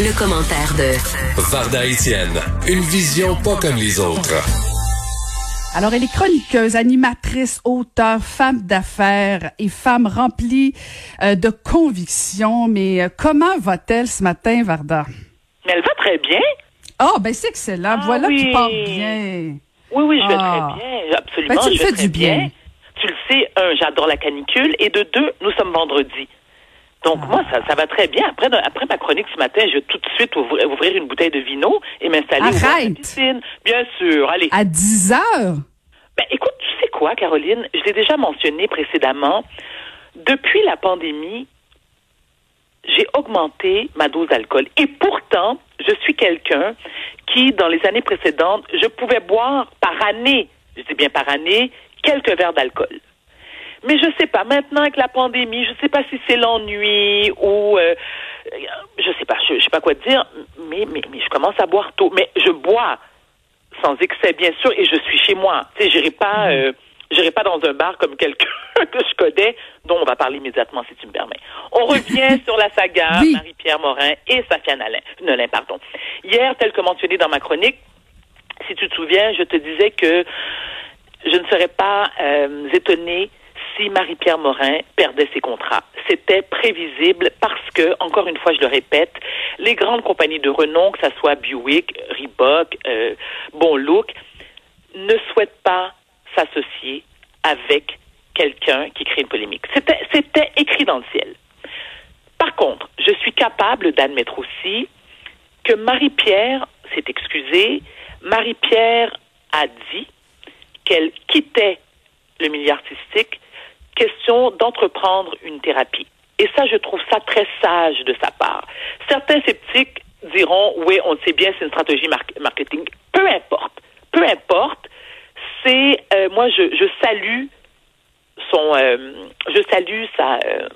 Le, commentaire de Varda Etienne, une vision pas comme les autres. Alors, elle est chroniqueuse, animatrice, auteure, femme d'affaires et femme remplie euh, de convictions. Mais euh, comment va-t-elle ce matin, Varda? Mais elle va très bien. Oh, ben c'est excellent. Ah voilà oui. qui part bien. Oui, oui, je vais Ah. très bien. Absolument. Ben, tu me je vais fais très du bien. Tu le sais, un, j'adore la canicule. Et de deux, nous sommes vendredi. Donc, Ah. moi, ça, ça va très bien. Après, après ma chronique ce matin, je vais tout de suite ouvrir, ouvrir une bouteille de vino et m'installer de la piscine. Bien sûr. Allez. À 10 heures? Ben, écoute, tu sais quoi, Caroline? Je l'ai déjà mentionné précédemment. Depuis la pandémie, j'ai augmenté ma dose d'alcool. Et pourtant, je suis quelqu'un qui, dans les années précédentes, je pouvais boire par année, je dis bien par année, quelques verres d'alcool. Mais je sais pas, maintenant avec la pandémie, je sais pas si c'est l'ennui ou euh, je sais pas, je, je sais pas quoi te dire, mais, mais, mais je commence à boire tôt. Mais je bois sans excès, bien sûr, et je suis chez moi. Tu sais, j'irai pas, euh, j'irai pas dans un bar comme quelqu'un que je connais, dont on va parler immédiatement, si tu me permets. On revient sur la saga Oui. Marie-Pierre Morin et Safia Nolin, Nolin, pardon. Hier, tel que mentionné dans ma chronique, si tu te souviens, je te disais que je ne serais pas euh, étonnée Marie-Pierre Morin perdait ses contrats. C'était prévisible parce que, encore une fois, je le répète, les grandes compagnies de renom, que ce soit Buick, Reebok, euh, Bon Look, ne souhaitent pas s'associer avec quelqu'un qui crée une polémique. C'était écrit dans le ciel. Par contre, je suis capable d'admettre aussi que Marie-Pierre s'est excusée. Marie-Pierre a dit qu'elle quittait le milieu artistique, question d'entreprendre une thérapie. Et ça, je trouve ça très sage de sa part. Certains sceptiques diront, oui, on le sait bien, c'est une stratégie mar- marketing. Peu importe. Peu importe. C'est, euh, moi, je, je salue son, euh, je salue sa, euh,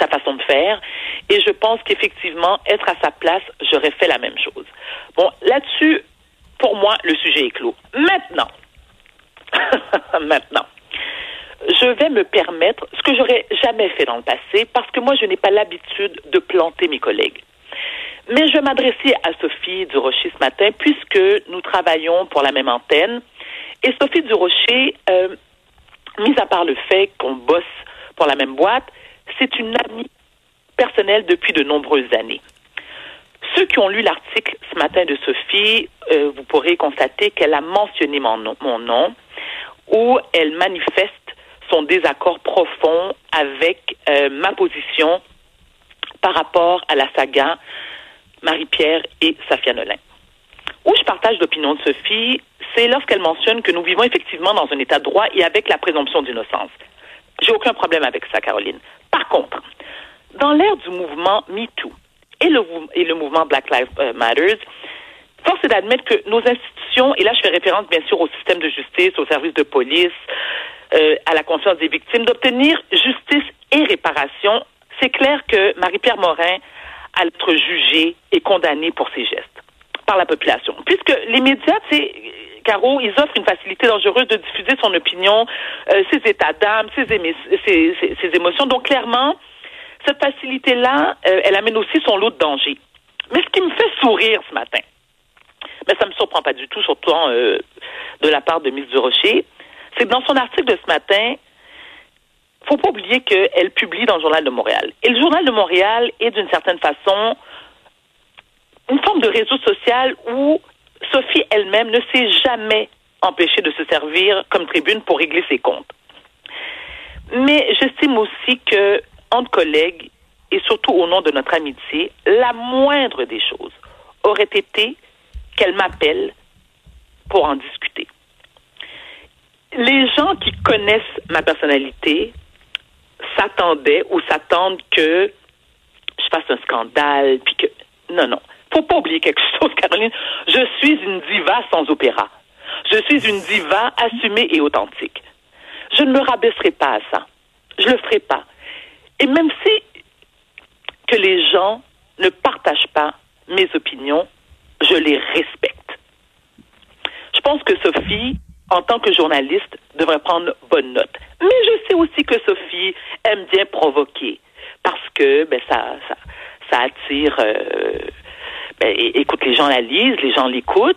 sa façon de faire. Et je pense qu'effectivement, être à sa place, j'aurais fait la même chose. Bon, là-dessus, pour moi, le sujet est clos. Maintenant, maintenant, je vais me permettre ce que j'aurais jamais fait dans le passé parce que moi, je n'ai pas l'habitude de planter mes collègues. Mais je m'adresser à Sophie Durocher ce matin puisque nous travaillons pour la même antenne. Et Sophie Durocher, euh, mis à part le fait qu'on bosse pour la même boîte, c'est une amie personnelle depuis de nombreuses années. Ceux qui ont lu l'article ce matin de Sophie, euh, vous pourrez constater qu'elle a mentionné mon nom, où elle manifeste son désaccord profond avec euh, ma position par rapport à la saga Marie-Pierre et Safia Nolin. Où je partage l'opinion de Sophie, c'est lorsqu'elle mentionne que nous vivons effectivement dans un état de droit et avec la présomption d'innocence. J'ai aucun problème avec ça, Caroline. Par contre, dans l'ère du mouvement MeToo et le, et le mouvement Black Lives euh, Matters, force est d'admettre que nos institutions, et là je fais référence bien sûr au système de justice, aux services de police, euh, à la confiance des victimes, d'obtenir justice et réparation, c'est clair que Marie-Pierre Morin a être jugée et condamnée pour ses gestes par la population. Puisque les médias, sais, Caro, ils offrent une facilité dangereuse de diffuser son opinion, euh, ses états d'âme, ses, ses- ses- émotions. Donc, clairement, cette facilité-là, euh, elle amène aussi son lot de dangers. Mais ce qui me fait sourire ce matin, mais ça me surprend pas du tout, surtout de la part de Miss Durocher, c'est dans son article de ce matin, faut pas oublier qu'elle publie dans le Journal de Montréal. Et le Journal de Montréal est d'une certaine façon une forme de réseau social où Sophie elle-même ne s'est jamais empêchée de se servir comme tribune pour régler ses comptes. Mais j'estime aussi que, entre collègues, et surtout au nom de notre amitié, la moindre des choses aurait été qu'elle m'appelle pour en discuter. Les gens qui connaissent ma personnalité s'attendaient ou s'attendent que je fasse un scandale, puis que... Non, non. Faut pas oublier quelque chose, Caroline. Je suis une diva sans opéra. Je suis une diva assumée et authentique. Je ne me rabaisserai pas à ça. Je le ferai pas. Et même si que les gens ne partagent pas mes opinions, je les respecte. Je pense que Sophie, en tant que journaliste, devrait prendre bonne note. Mais je sais aussi que Sophie aime bien provoquer parce que ben ça, ça, attire. Euh, ben, écoute, les gens la lisent, les gens l'écoutent.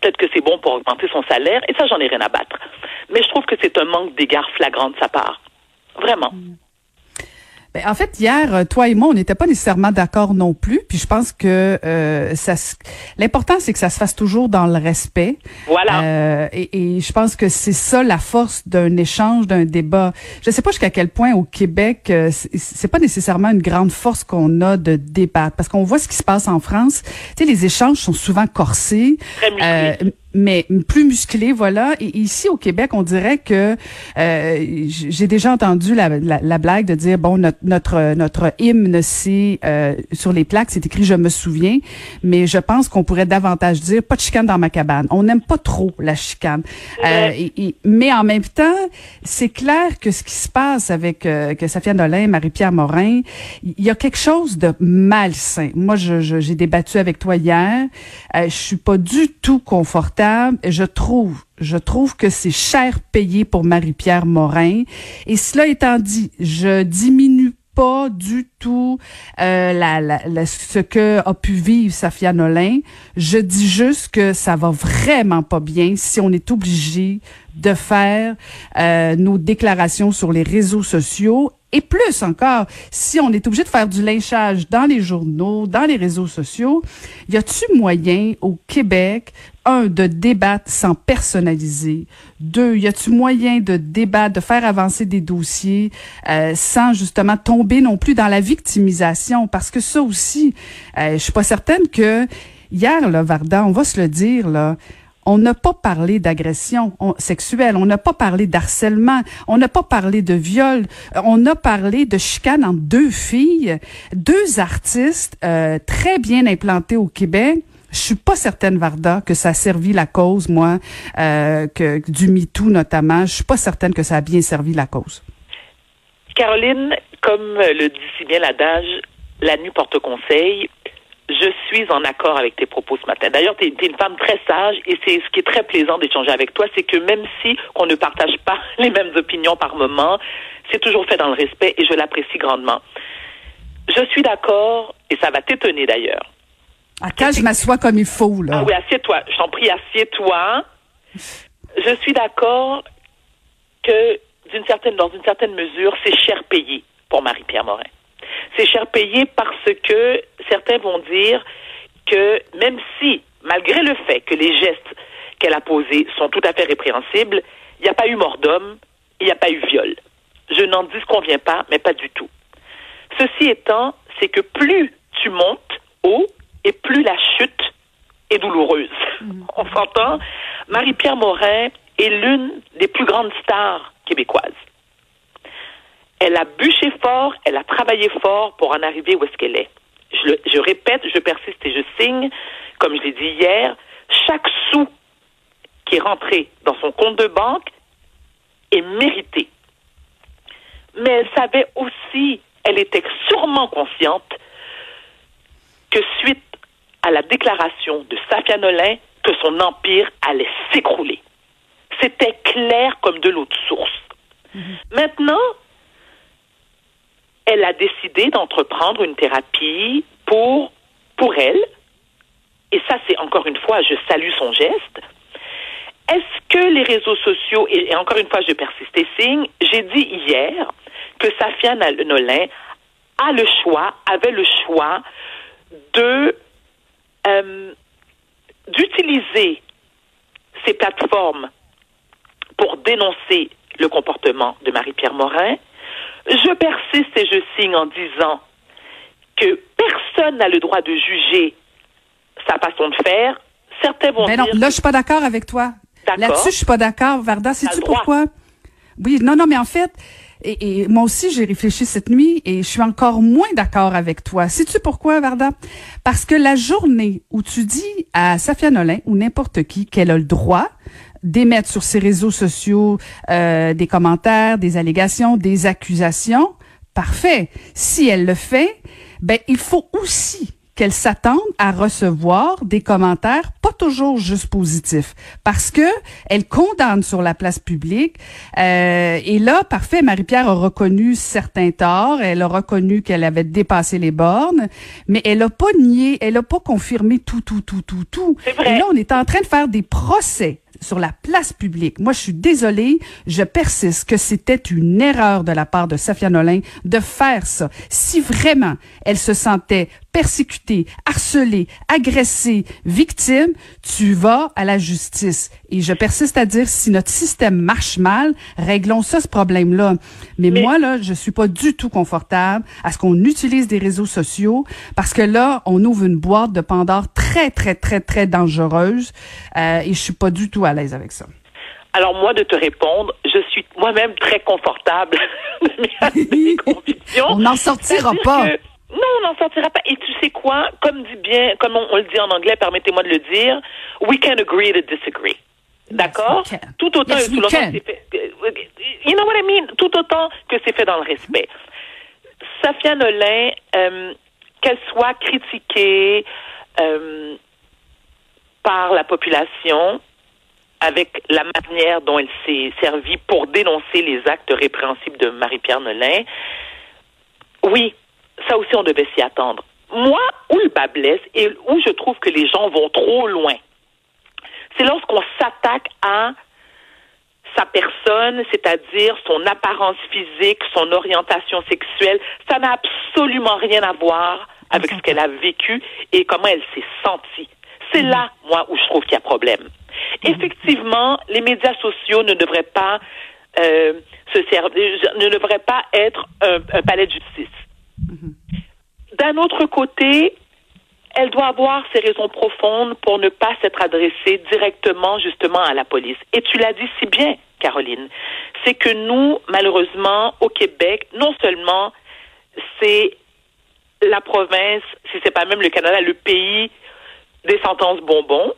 Peut-être que c'est bon pour augmenter son salaire, et ça, j'en ai rien à battre. Mais je trouve que c'est un manque d'égard flagrant de sa part. Vraiment. Mm. Ben, en fait, hier, euh, toi et moi, on n'était pas nécessairement d'accord non plus. Puis je pense que euh, ça, l'important, c'est que ça se fasse toujours dans le respect. Voilà. Euh, et, et, je pense que c'est ça la force d'un échange, d'un débat. Je ne sais pas jusqu'à quel point au Québec, euh, c'est pas nécessairement une grande force qu'on a de débattre, parce qu'on voit ce qui se passe en France. Tu sais, les échanges sont souvent corsés. Très mais plus musclé, voilà. Et ici au Québec, on dirait que euh, j'ai déjà entendu la, la, blague de dire bon notre notre notre hymne c'est euh, sur les plaques c'est écrit je me souviens, mais je pense qu'on pourrait davantage dire pas de chicane dans ma cabane. On n'aime pas trop la chicane, euh, et, mais en même temps c'est clair que ce qui se passe avec que Safia Nolin, Marie-Pierre Morin, il y a quelque chose de malsain. Moi j'ai je, débattu avec toi hier, je suis pas du tout confortable je trouve, je trouve que c'est cher payé pour Marie-Pierre Morin. Et cela étant dit, je diminue pas du tout euh, ce que a pu vivre Safia Nolin. Je dis juste que ça va vraiment pas bien si on est obligé de faire euh, nos déclarations sur les réseaux sociaux et plus encore, si on est obligé de faire du lynchage dans les journaux, dans les réseaux sociaux, y a-tu moyen au Québec un, de débattre sans personnaliser? Deux, y a-t-il moyen de débattre, de faire avancer des dossiers euh, sans justement tomber non plus dans la victimisation? Parce que ça aussi, euh, je suis pas certaine que hier, là, Varda, on va se le dire, là, on n'a pas parlé d'agression sexuelle, on n'a pas parlé d'harcèlement, on n'a pas parlé de viol, on a parlé de chicane entre deux filles, deux artistes euh, très bien implantés au Québec je suis pas certaine, Varda, que ça a servi la cause, moi, euh, que du MeToo notamment. Je suis pas certaine que ça a bien servi la cause. Caroline, comme le dit si bien l'adage, la nuit porte conseil. Je suis en accord avec tes propos ce matin. D'ailleurs, tu es, une femme très sage et c'est ce qui est très plaisant d'échanger avec toi, c'est que même si on ne partage pas les mêmes opinions par moment, c'est toujours fait dans le respect et je l'apprécie grandement. Je suis d'accord, et ça va t'étonner d'ailleurs, à quand je m'assois comme il faut, là? Ah oui, assieds-toi. Je t'en prie, assieds-toi. Je suis d'accord que, d'une certaine, dans une certaine mesure, c'est cher payé pour Marie-Pierre Morin. C'est cher payé parce que certains vont dire que même si, malgré le fait que les gestes qu'elle a posés sont tout à fait répréhensibles, il n'y a pas eu mort d'homme, il n'y a pas eu viol. Je n'en disconviens pas, mais pas du tout. Ceci étant, c'est que plus tu montes haut, et plus la chute est douloureuse. Mhm. On s'entend? Marie-Pierre Morin est l'une des plus grandes stars québécoises. Elle a bûché fort, elle a travaillé fort pour en arriver où est-ce qu'elle est. Je, je répète, je persiste et je signe, comme je l'ai dit hier, chaque sou qui est rentré dans son compte de banque est mérité. Mais elle savait aussi, elle était sûrement consciente que suite à la déclaration de Safia Nolin que son empire allait s'écrouler. C'était clair comme de l'eau de source. Mhm. Maintenant, elle a décidé d'entreprendre une thérapie pour, elle. Et ça, c'est encore une fois, je salue son geste. Est-ce que les réseaux sociaux, et, encore une fois, je persiste et signe, j'ai dit hier que Safia Nolin a le choix, avait le choix de euh, d'utiliser ces plateformes pour dénoncer le comportement de Marie-Pierre Morin. Je persiste et je signe en disant que personne n'a le droit de juger sa façon de faire. Certains vont Mais non, là, je suis pas d'accord avec toi. Là-dessus, je suis pas d'accord, Varda. Sais-tu pourquoi? Oui, non, non, mais en fait, et, moi aussi, j'ai réfléchi cette nuit et je suis encore moins d'accord avec toi. Sais-tu pourquoi, Varda? Parce que la journée où tu dis à Safia Nolin ou n'importe qui qu'elle a le droit d'émettre sur ses réseaux sociaux euh, des commentaires, des allégations, des accusations, parfait. Si elle le fait, ben il faut aussi qu'elle s'attende à recevoir des commentaires pas toujours juste positifs parce que elle condamne sur la place publique euh, et là parfait Marie-Pierre a reconnu certains torts, elle a reconnu qu'elle avait dépassé les bornes, mais elle a pas nié, elle a pas confirmé tout tout tout tout tout. Vrai. Et là on est en train de faire des procès sur la place publique. Moi, je suis désolée, je persiste que c'était une erreur de la part de Safia Nolin de faire ça. Si vraiment elle se sentait persécutée, harcelée, agressée, victime, tu vas à la justice. Et je persiste à dire, si notre système marche mal, réglons ça, ce problème-là. Mais, Mais- moi, là, je suis pas du tout confortable à ce qu'on utilise des réseaux sociaux parce que là, on ouvre une boîte de Pandore très, très, très, très dangereuse euh, et je suis pas du tout à l'aise avec ça. Alors moi, de te répondre, je suis moi-même très confortable de mes, convictions. On n'en sortira pas. que- non, on n'en sortira pas. Et tu sais quoi? Comme dit bien, comme on, on le dit en anglais, permettez-moi de le dire, we can agree to disagree. D'accord? Tout autant Yes, et tout que c'est fait. You know what I mean? Tout autant que c'est fait dans le respect. Safia Nolin, euh, qu'elle soit critiquée euh, par la population avec la manière dont elle s'est servie pour dénoncer les actes répréhensibles de Marie-Pierre Nolin, oui, ça aussi on devait s'y attendre. Moi, où le bas blesse et où je trouve que les gens vont trop loin, c'est lorsqu'on s'attaque à sa personne, c'est-à-dire son apparence physique, son orientation sexuelle. Ça n'a absolument rien à voir avec ce qu'elle a vécu et comment elle s'est sentie. C'est là, moi, où je trouve qu'il y a problème. Effectivement, les médias sociaux ne devraient pas euh, se servir, ne devraient pas être un, un palais de justice. D'un autre côté, elle doit avoir ses raisons profondes pour ne pas s'être adressée directement justement à la police. Et tu l'as dit si bien, Caroline, c'est que nous, malheureusement, au Québec, non seulement c'est la province, si c'est pas même le Canada, le pays des sentences bonbons,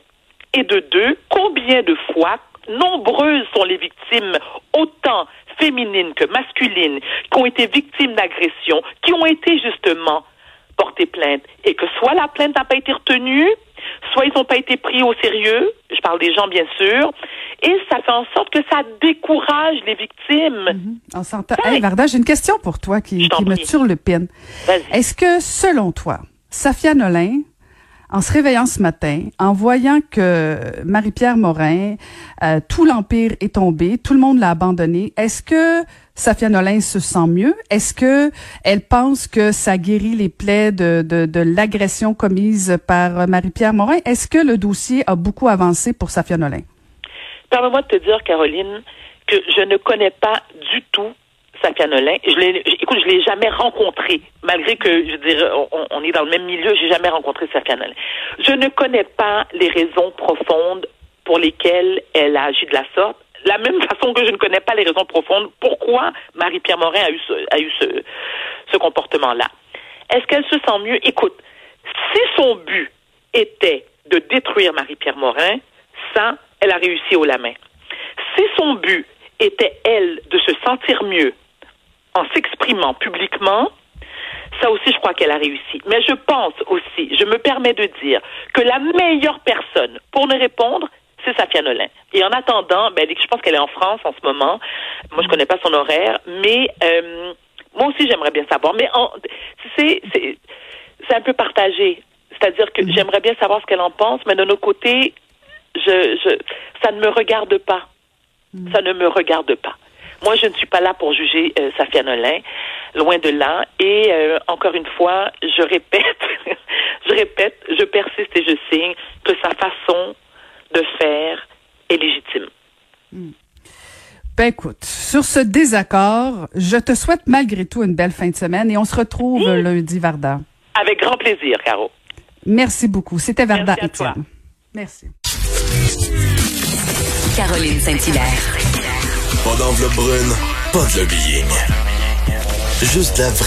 et de deux, combien de fois, nombreuses sont les victimes, autant féminines que masculines, qui ont été victimes d'agressions, qui ont été justement porter plainte et que soit la plainte n'a pas été retenue, soit ils n'ont pas été pris au sérieux, je parle des gens bien sûr, et ça fait en sorte que ça décourage les victimes. On s'entend. Ouais. Hey, Varda, j'ai une question pour toi qui, qui me prie. turlupine. Vas-y. Est-ce que, selon toi, Safia Nolin, en se réveillant ce matin, en voyant que Marie-Pierre Morin, euh, tout l'empire est tombé, tout le monde l'a abandonné, est-ce que Safia Nolin se sent mieux? Est-ce que elle pense que ça guérit les plaies de, de, de l'agression commise par Marie-Pierre Morin? Est-ce que le dossier a beaucoup avancé pour Safia Nolin? Permets-moi de te dire, Caroline, que je ne connais pas du tout Safia Nolin. Je l'ai, écoute, je l'ai jamais rencontré, malgré que, on, est dans le même milieu, j'ai jamais rencontré Safia Nolin. Je ne connais pas les raisons profondes pour lesquelles elle a agi de la sorte. La même façon que je ne connais pas les raisons profondes pourquoi Marie-Pierre Morin a eu ce, a eu ce, ce comportement-là. Est-ce qu'elle se sent mieux? Écoute, si son but était de détruire Marie-Pierre Morin, ça, elle a réussi au la main. Si son but était, elle, de se sentir mieux en s'exprimant publiquement, ça aussi, je crois qu'elle a réussi. Mais je pense aussi, je me permets de dire que la meilleure personne pour ne répondre, c'est Safia Nolin. Et en attendant, ben, je pense qu'elle est en France en ce moment. Moi, je connais pas son horaire, mais euh, moi aussi, j'aimerais bien savoir. Mais c'est, c'est un peu partagé. C'est-à-dire que j'aimerais bien savoir ce qu'elle en pense, mais de notre côté, je, je, ça ne me regarde pas. Ça ne me regarde pas. Moi, je ne suis pas là pour juger euh, Safia Nolin, loin de là. Et euh, encore une fois, je répète, je répète, je persiste et je signe que sa façon de faire est légitime. Ben écoute, sur ce désaccord, je te souhaite malgré tout une belle fin de semaine et on se retrouve Oui. lundi, Varda. Avec grand plaisir, Caro. Merci beaucoup. C'était Varda Merci à toi. Étienne. Merci. Caroline Saint-Hilaire. Pas d'enveloppe brune, pas de lobbying. Juste la vraie